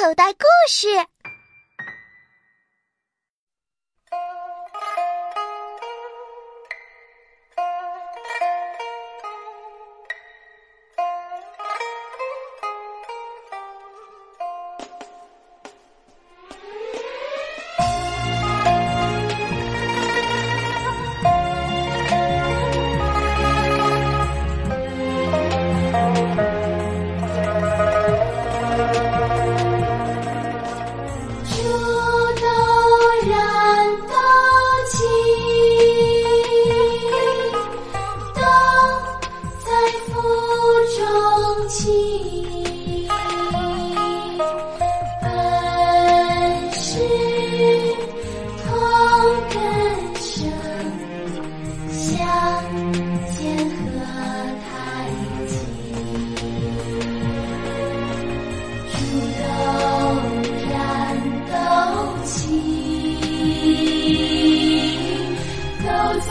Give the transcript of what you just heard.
口袋故事。本是同根生相煎何太急豆燃豆萁豆在